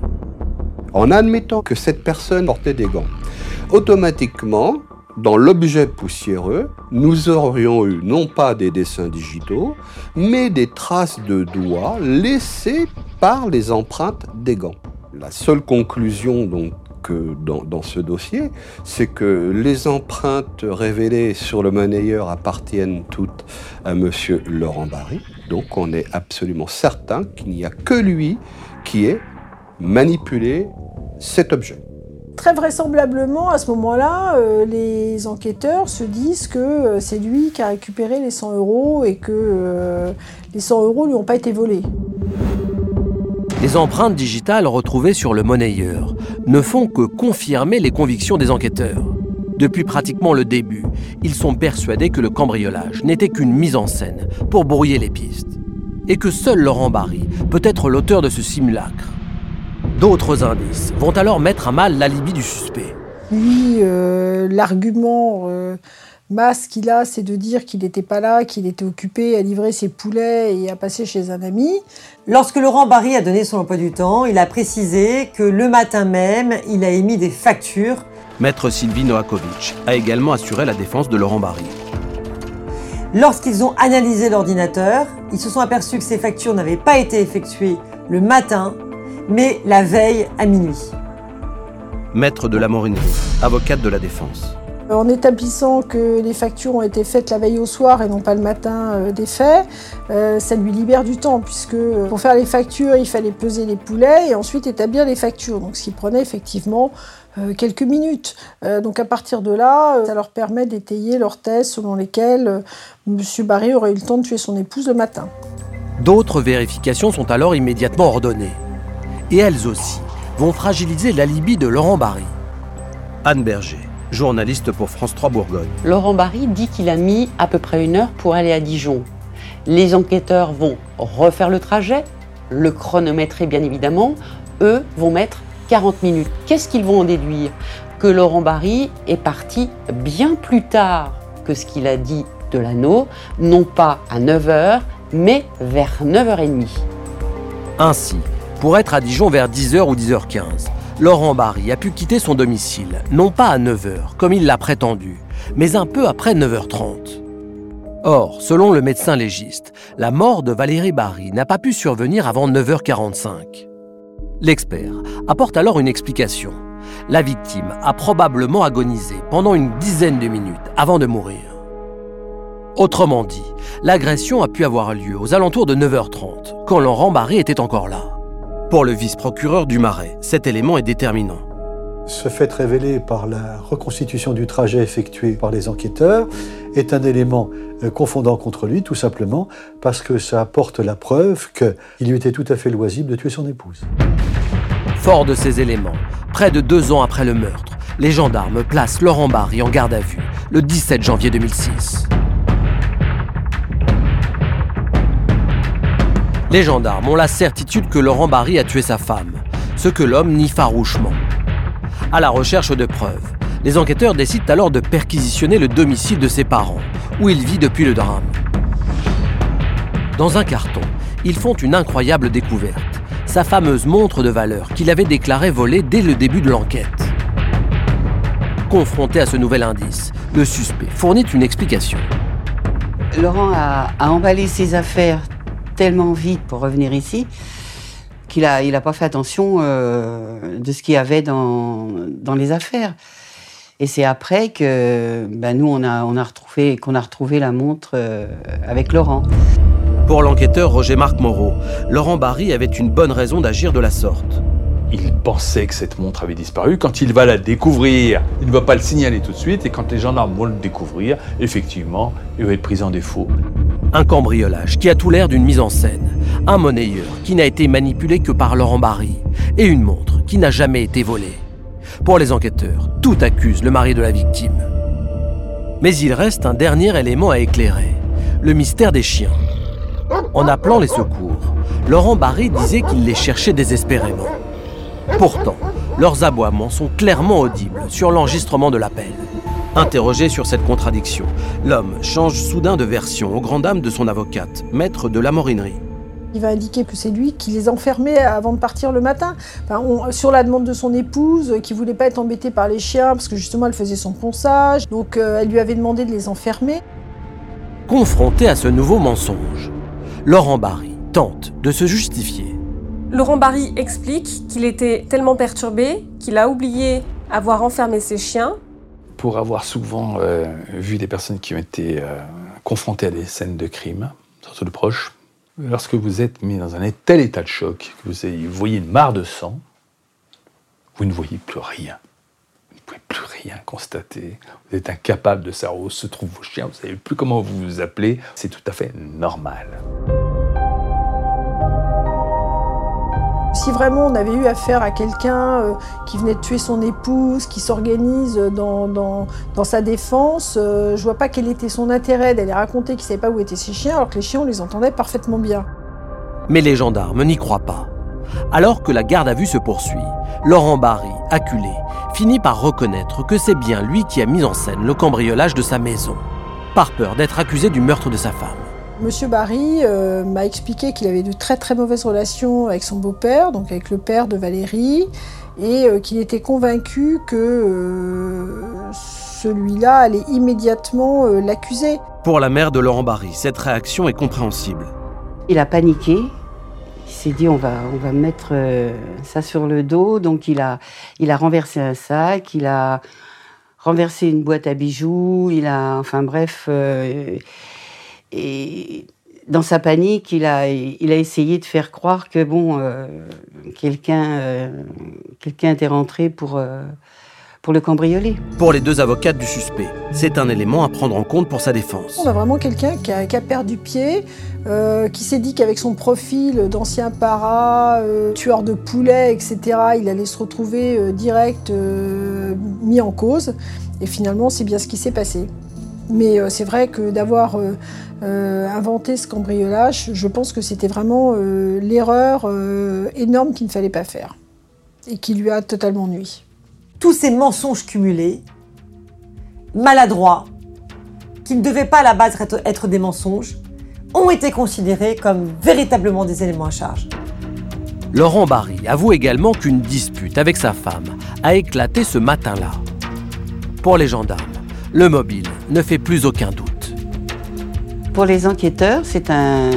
En admettant que cette personne portait des gants, automatiquement, dans l'objet poussiéreux, nous aurions eu non pas des dessins digitaux, mais des traces de doigts laissées par les empreintes des gants. La seule conclusion donc que dans, dans ce dossier, c'est que les empreintes révélées sur le monnayeur appartiennent toutes à Monsieur Laurent Barry. Donc on est absolument certain qu'il n'y a que lui qui ait manipulé cet objet. Très vraisemblablement, à ce moment-là, euh, les enquêteurs se disent que euh, c'est lui qui a récupéré les 100 euros et que euh, les 100 euros lui ont pas été volés. Les empreintes digitales retrouvées sur le monnayeur ne font que confirmer les convictions des enquêteurs. Depuis pratiquement le début, ils sont persuadés que le cambriolage n'était qu'une mise en scène pour brouiller les pistes. Et que seul Laurent Barry peut être l'auteur de ce simulacre. D'autres indices vont alors mettre à mal l'alibi du suspect. Lui, euh, l'argument euh, masse qu'il a, c'est de dire qu'il n'était pas là, qu'il était occupé à livrer ses poulets et à passer chez un ami. Lorsque Laurent Barry a donné son emploi du temps, il a précisé que le matin même, il a émis des factures. Maître Sylvie Noakovic a également assuré la défense de Laurent Barry. Lorsqu'ils ont analysé l'ordinateur, ils se sont aperçus que ces factures n'avaient pas été effectuées le matin, mais la veille à minuit. Maître de la Morinerie, avocate de la défense. En établissant que les factures ont été faites la veille au soir et non pas le matin euh, des faits, euh, ça lui libère du temps puisque euh, pour faire les factures, il fallait peser les poulets et ensuite établir les factures. Donc ce qui prenait effectivement quelques minutes. Donc à partir de là, ça leur permet d'étayer leur thèse selon lesquelles M. Barry aurait eu le temps de tuer son épouse le matin. D'autres vérifications sont alors immédiatement ordonnées. Et elles aussi vont fragiliser l'alibi de Laurent Barry. Anne Berger, journaliste pour France 3 Bourgogne. Laurent Barry dit qu'il a mis à peu près une heure pour aller à Dijon. Les enquêteurs vont refaire le trajet, le chronométrer bien évidemment, eux vont mettre 40 minutes. Qu'est-ce qu'ils vont en déduire? Que Laurent Barry est parti bien plus tard que ce qu'il a dit de l'anneau, non pas à 9h, mais vers 9h30. Ainsi, pour être à Dijon vers 10h ou 10h15, Laurent Barry a pu quitter son domicile, non pas à 9h, comme il l'a prétendu, mais un peu après 9h30. Or, selon le médecin légiste, la mort de Valérie Barry n'a pas pu survenir avant 9h45. L'expert apporte alors une explication. La victime a probablement agonisé pendant une dizaine de minutes avant de mourir. Autrement dit, l'agression a pu avoir lieu aux alentours de 9h30, quand Laurent Barry était encore là. Pour le vice-procureur du Marais, cet élément est déterminant. Ce fait révélé par la reconstitution du trajet effectué par les enquêteurs est un élément euh, confondant contre lui, tout simplement parce que ça apporte la preuve qu'il lui était tout à fait loisible de tuer son épouse. Fort de ces éléments, près de deux ans après le meurtre, les gendarmes placent Laurent Barry en garde à vue le 17 janvier 2006. Les gendarmes ont la certitude que Laurent Barry a tué sa femme, ce que l'homme nie farouchement. À la recherche de preuves, les enquêteurs décident alors de perquisitionner le domicile de ses parents, où il vit depuis le drame. Dans un carton, ils font une incroyable découverte, sa fameuse montre de valeur qu'il avait déclarée volée dès le début de l'enquête. Confronté à ce nouvel indice, le suspect fournit une explication. Laurent a, a emballé ses affaires tellement vite pour revenir ici qu'il a, il a pas fait attention euh, de ce qu'il y avait dans, dans les affaires. Et c'est après que ben nous, on a, on a retrouvé, qu'on a retrouvé la montre euh, avec Laurent. Pour l'enquêteur Roger-Marc Moreau, Laurent Barry avait une bonne raison d'agir de la sorte. Il pensait que cette montre avait disparu. Quand il va la découvrir, il ne va pas le signaler tout de suite. Et quand les gendarmes vont le découvrir, effectivement, il va être pris en défaut. Un cambriolage qui a tout l'air d'une mise en scène. Un monnayeur qui n'a été manipulé que par Laurent Barry. Et une montre qui n'a jamais été volée. Pour les enquêteurs, tout accuse le mari de la victime. Mais il reste un dernier élément à éclairer. Le mystère des chiens. En appelant les secours, Laurent Barry disait qu'il les cherchait désespérément. Pourtant, leurs aboiements sont clairement audibles sur l'enregistrement de l'appel. Interrogé sur cette contradiction, l'homme change soudain de version aux grandes dames de son avocate, maître de la morinerie. Il va indiquer que c'est lui qui les enfermait avant de partir le matin. Enfin, on- sur la demande de son épouse, euh, qui voulait pas être embêtée par les chiens, parce que justement elle faisait son ponçage. Donc euh, elle lui avait demandé de les enfermer. Confronté à ce nouveau mensonge, Laurent Barry tente de se justifier. Laurent Barry explique qu'il était tellement perturbé qu'il a oublié avoir enfermé ses chiens. Pour avoir souvent euh, vu des personnes qui ont été euh, confrontées à des scènes de crime, surtout de proches, lorsque vous êtes mis dans un tel état de choc que vous, voyez une mare de sang, vous ne voyez plus rien. Vous ne pouvez plus rien constater. Vous êtes incapable de savoir où se trouvent vos chiens. Vous ne savez plus comment vous vous appelez. C'est tout à fait normal. Si vraiment on avait eu affaire à quelqu'un euh, qui venait de tuer son épouse, qui s'organise dans, dans, sa défense, euh, je vois pas quel était son intérêt d'aller raconter qu'il savait pas où étaient ses chiens, alors que les chiens on les entendait parfaitement bien. Mais les gendarmes n'y croient pas. Alors que la garde à vue se poursuit, Laurent Barry, acculé, finit par reconnaître que c'est bien lui qui a mis en scène le cambriolage de sa maison, par peur d'être accusé du meurtre de sa femme. Monsieur Barry euh, m'a expliqué qu'il avait de très très mauvaises relations avec son beau-père, donc avec le père de Valérie, et euh, qu'il était convaincu que euh, celui-là allait immédiatement euh, l'accuser. Pour la mère de Laurent Barry, cette réaction est compréhensible. Il a paniqué. Il s'est dit on va on va mettre ça sur le dos. Donc il a il a renversé un sac, il a renversé une boîte à bijoux, il a enfin bref euh, et dans sa panique, il a il a essayé de faire croire que bon euh, quelqu'un euh, quelqu'un était rentré pour euh, pour le cambrioler. Pour les deux avocates du suspect, c'est un élément à prendre en compte pour sa défense. On a vraiment quelqu'un qui a, qui a perdu pied, euh, qui s'est dit qu'avec son profil d'ancien para, euh, tueur de poulets, etc., il allait se retrouver euh, direct euh, mis en cause. Et finalement, c'est bien ce qui s'est passé. Mais euh, c'est vrai que d'avoir euh, euh, inventé ce cambriolage, je pense que c'était vraiment euh, l'erreur euh, énorme qu'il ne fallait pas faire et qui lui a totalement nui. Tous ces mensonges cumulés, maladroits, qui ne devaient pas à la base être, être des mensonges, ont été considérés comme véritablement des éléments à charge. Laurent Barry avoue également qu'une dispute avec sa femme a éclaté ce matin-là. Pour les gendarmes, le mobile ne fait plus aucun doute. Pour les enquêteurs, c'est un,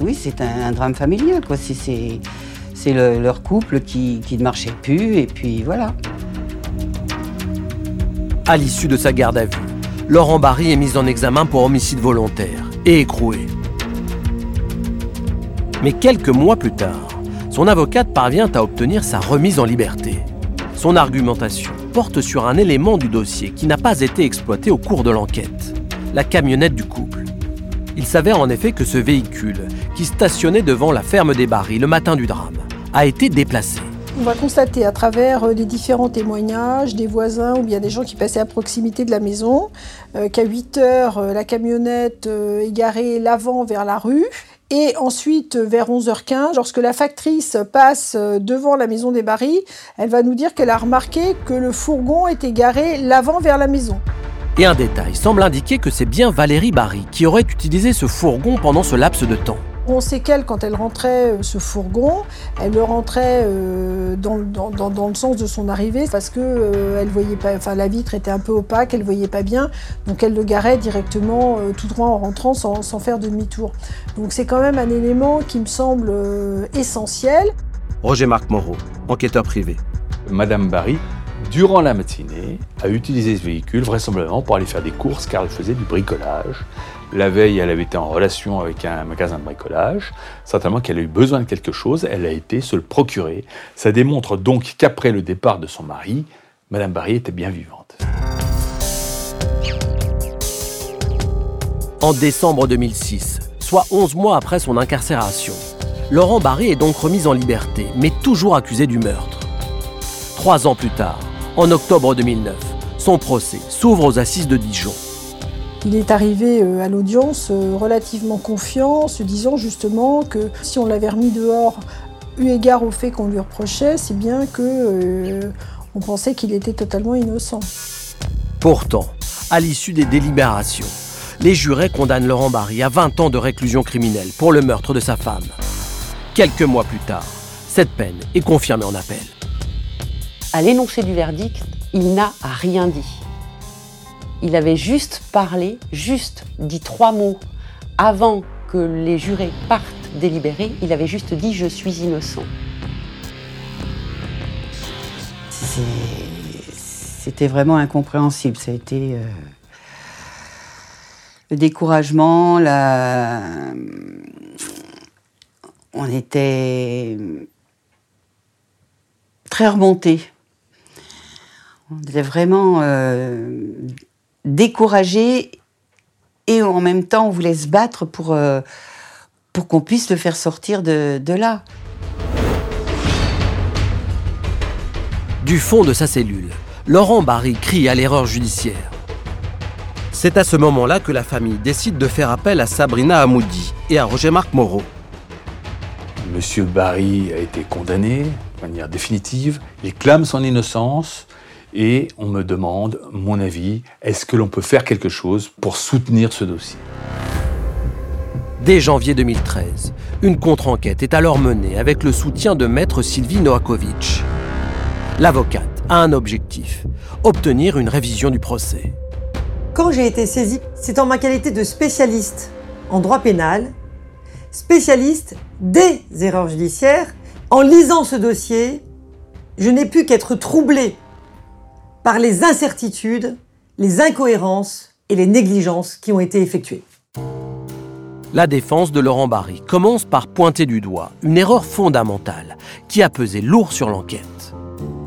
oui, c'est un, un drame familial. Quoi. C'est, c'est, c'est le- leur couple qui, qui ne marchait plus, et puis voilà. À l'issue de sa garde à vue, Laurent Barry est mis en examen pour homicide volontaire et écroué. Mais quelques mois plus tard, son avocate parvient à obtenir sa remise en liberté. Son argumentation porte sur un élément du dossier qui n'a pas été exploité au cours de l'enquête, la camionnette du couple. Il s'avère en effet que ce véhicule, qui stationnait devant la ferme des Barry le matin du drame, a été déplacé. On va constater à travers euh, les différents témoignages des voisins ou bien des gens qui passaient à proximité de la maison euh, qu'à 8 heures, euh, la camionnette euh, est garée l'avant vers la rue. Et ensuite, vers 11h15, lorsque la factrice passe euh, devant la maison des Barry, elle va nous dire qu'elle a remarqué que le fourgon était garé l'avant vers la maison. Et un détail semble indiquer que c'est bien Valérie Barry qui aurait utilisé ce fourgon pendant ce laps de temps. On sait qu'elle, quand elle rentrait euh, ce fourgon, elle le rentrait euh, dans, le- dans- dans- dans le sens de son arrivée parce que euh, elle voyait pas, enfin la vitre était un peu opaque, elle voyait pas bien, donc elle le garait directement euh, tout droit en rentrant sans, sans faire demi-tour. Donc c'est quand même un élément qui me semble euh, essentiel. Roger Marc Moreau, enquêteur privé. Madame Barry, durant la matinée, a utilisé ce véhicule vraisemblablement pour aller faire des courses car elle faisait du bricolage. La veille, elle avait été en relation avec un magasin de bricolage. Certainement qu'elle a eu besoin de quelque chose, elle a été se le procurer. Ça démontre donc qu'après le départ de son mari, Madame Barry était bien vivante. En décembre 2006, soit 11 mois après son incarcération, Laurent Barry est donc remis en liberté, mais toujours accusé du meurtre. Trois ans plus tard, en octobre 2009, son procès s'ouvre aux assises de Dijon. Il est arrivé euh, à l'audience euh, relativement confiant, se disant justement que si on l'avait remis dehors, eu égard au fait qu'on lui reprochait, c'est bien que euh, on pensait qu'il était totalement innocent. Pourtant, à l'issue des délibérations, les jurés condamnent Laurent Barry à 20 ans de réclusion criminelle pour le meurtre de sa femme. Quelques mois plus tard, cette peine est confirmée en appel. À l'énoncé du verdict, il n'a rien dit. Il avait juste parlé, juste dit trois mots avant que les jurés partent délibérer. Il avait juste dit je suis innocent. C'était vraiment incompréhensible. Ça a été euh, le découragement, on était très remontés. On était vraiment euh, découragés et en même temps on voulait se battre pour, euh, pour qu'on puisse le faire sortir de, de là. Du fond de sa cellule, Laurent Barry crie à l'erreur judiciaire. C'est à ce moment-là que la famille décide de faire appel à Sabrina Hamoudi et à Roger-Marc Moreau. Monsieur Barry a été condamné de manière définitive. Il clame son innocence et on me demande mon avis. Est-ce que l'on peut faire quelque chose pour soutenir ce dossier? Dès janvier 2013, une contre-enquête est alors menée avec le soutien de maître Sylvie Noakovic. L'avocate a un objectif, obtenir une révision du procès. Quand j'ai été saisie, c'est en ma qualité de spécialiste en droit pénal, spécialiste des erreurs judiciaires. En lisant ce dossier, je n'ai pu qu'être troublé par les incertitudes, les incohérences et les négligences qui ont été effectuées. La défense de Laurent Barry commence par pointer du doigt une erreur fondamentale qui a pesé lourd sur l'enquête.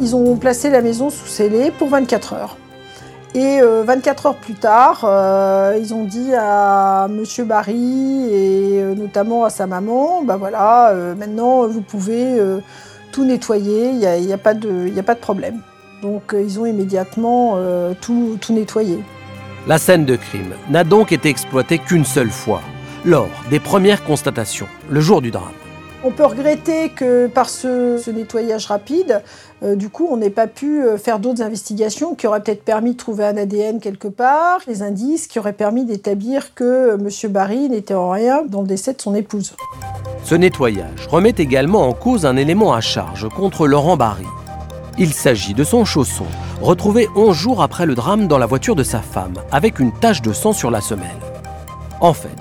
Ils ont placé la maison sous scellé pour 24 heures. Et euh, 24 heures plus tard, euh, ils ont dit à Monsieur Barry et euh, notamment à sa maman, bah voilà, euh, maintenant vous pouvez euh, tout nettoyer, il n'y a, il y a pas de il y a pas de problème. Donc euh, ils ont immédiatement euh, tout, tout nettoyé. La scène de crime n'a donc été exploitée qu'une seule fois, lors des premières constatations, le jour du drame. On peut regretter que par ce, nettoyage rapide, euh, du coup, on n'ait pas pu faire d'autres investigations qui auraient peut-être permis de trouver un ADN quelque part, les indices qui auraient permis d'établir que M. Barry n'était en rien dans le décès de son épouse. Ce nettoyage remet également en cause un élément à charge contre Laurent Barry. Il s'agit de son chausson, retrouvé 11 jours après le drame dans la voiture de sa femme, avec une tache de sang sur la semelle. En fait,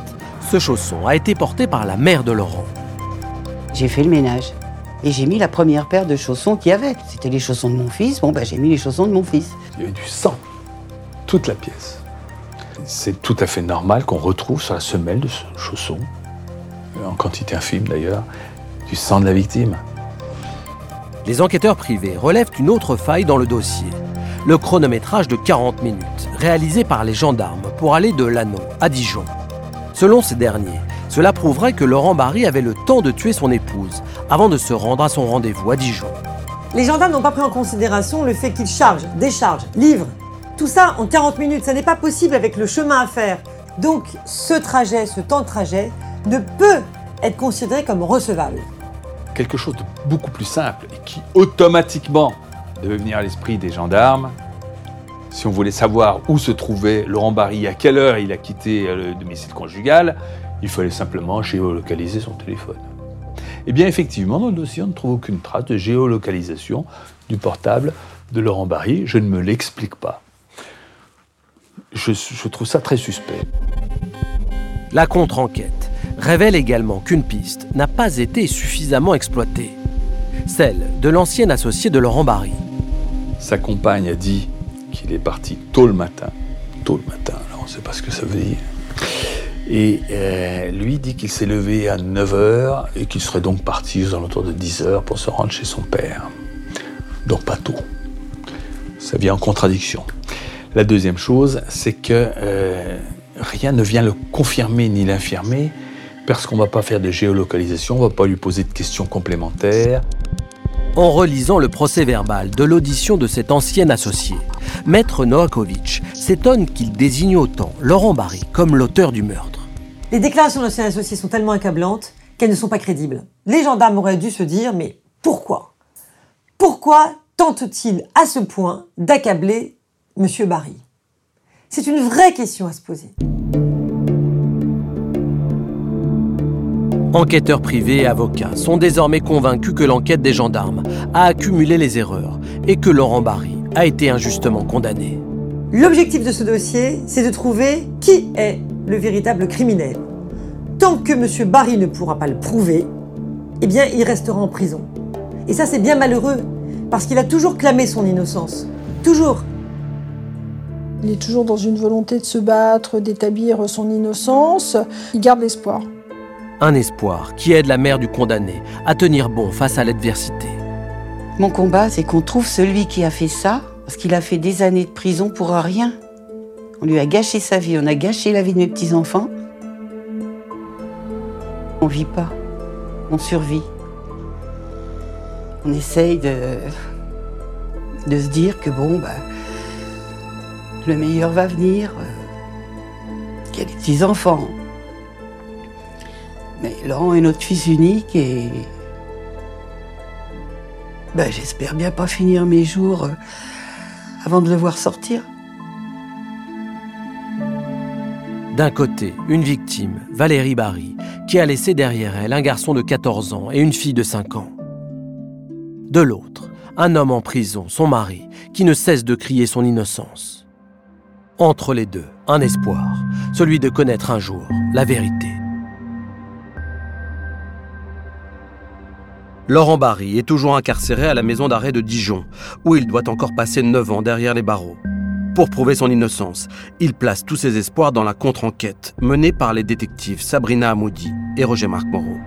ce chausson a été porté par la mère de Laurent. J'ai fait le ménage. Et j'ai mis la première paire de chaussons qu'il y avait. C'était les chaussons de mon fils. Bon, ben, j'ai mis les chaussons de mon fils. Il y avait du sang. Toute la pièce. C'est tout à fait normal qu'on retrouve sur la semelle de ce chausson, en quantité infime d'ailleurs, du sang de la victime. Les enquêteurs privés relèvent une autre faille dans le dossier. Le chronométrage de 40 minutes, réalisé par les gendarmes pour aller de Lannon à Dijon. Selon ces derniers, cela prouverait que Laurent Barry avait le temps de tuer son épouse avant de se rendre à son rendez-vous à Dijon. Les gendarmes n'ont pas pris en considération le fait qu'il charge, décharge, livre. Tout ça en 40 minutes, ça n'est pas possible avec le chemin à faire. Donc ce trajet, ce temps de trajet, ne peut être considéré comme recevable. Quelque chose de beaucoup plus simple et qui automatiquement devait venir à l'esprit des gendarmes, si on voulait savoir où se trouvait Laurent Barry, à quelle heure il a quitté le domicile conjugal, il fallait simplement géolocaliser son téléphone. Eh bien, effectivement, dans le dossier, on ne trouve aucune trace de géolocalisation du portable de Laurent Barry. Je ne me l'explique pas. Je, je, trouve ça très suspect. La contre-enquête révèle également qu'une piste n'a pas été suffisamment exploitée. Celle de l'ancien associé de Laurent Barry. Sa compagne a dit qu'il est parti tôt le matin. Tôt le matin, alors on ne sait pas ce que ça veut dire. Et euh, lui dit qu'il s'est levé à 9h et qu'il serait donc parti aux alentours de 10h pour se rendre chez son père. Donc pas tôt. Ça vient en contradiction. La deuxième chose, c'est que euh, rien ne vient le confirmer ni l'infirmer, parce qu'on ne va pas faire de géolocalisation, on ne va pas lui poser de questions complémentaires. En relisant le procès verbal de l'audition de cet ancien associé, Maître Noakovic s'étonne qu'il désigne autant Laurent Barry comme l'auteur du meurtre. Les déclarations de l'ancien associé sont tellement accablantes qu'elles ne sont pas crédibles. Les gendarmes auraient dû se dire mais pourquoi? Pourquoi tente-t-il à ce point d'accabler M. Barry? C'est une vraie question à se poser. Enquêteurs privés et avocats sont désormais convaincus que l'enquête des gendarmes a accumulé les erreurs et que Laurent Barry a été injustement condamné. L'objectif de ce dossier, c'est de trouver qui est le véritable criminel. Tant que M. Barry ne pourra pas le prouver, eh bien, il restera en prison. Et ça, c'est bien malheureux, parce qu'il a toujours clamé son innocence. Toujours. Il est toujours dans une volonté de se battre, d'établir son innocence. Il garde l'espoir. Un espoir qui aide la mère du condamné à tenir bon face à l'adversité. Mon combat, c'est qu'on trouve celui qui a fait ça, parce qu'il a fait des années de prison pour rien. On lui a gâché sa vie, on a gâché la vie de mes petits-enfants. On vit pas, on survit. On essaye de, de se dire que bon, bah, le meilleur va venir, euh, qu'il y a des petits-enfants. Mais Laurent est notre fils unique et bah, j'espère bien pas finir mes jours euh, avant de le voir sortir. D'un côté, une victime, Valérie Barry, qui a laissé derrière elle un garçon de 14 ans et une fille de 5 ans. De l'autre, un homme en prison, son mari, qui ne cesse de crier son innocence. Entre les deux, un espoir, celui de connaître un jour la vérité. Laurent Barry est toujours incarcéré à la maison d'arrêt de Dijon, où il doit encore passer 9 ans derrière les barreaux. Pour prouver son innocence, il place tous ses espoirs dans la contre-enquête menée par les détectives Sabrina Amoudi et Roger-Marc Moreau.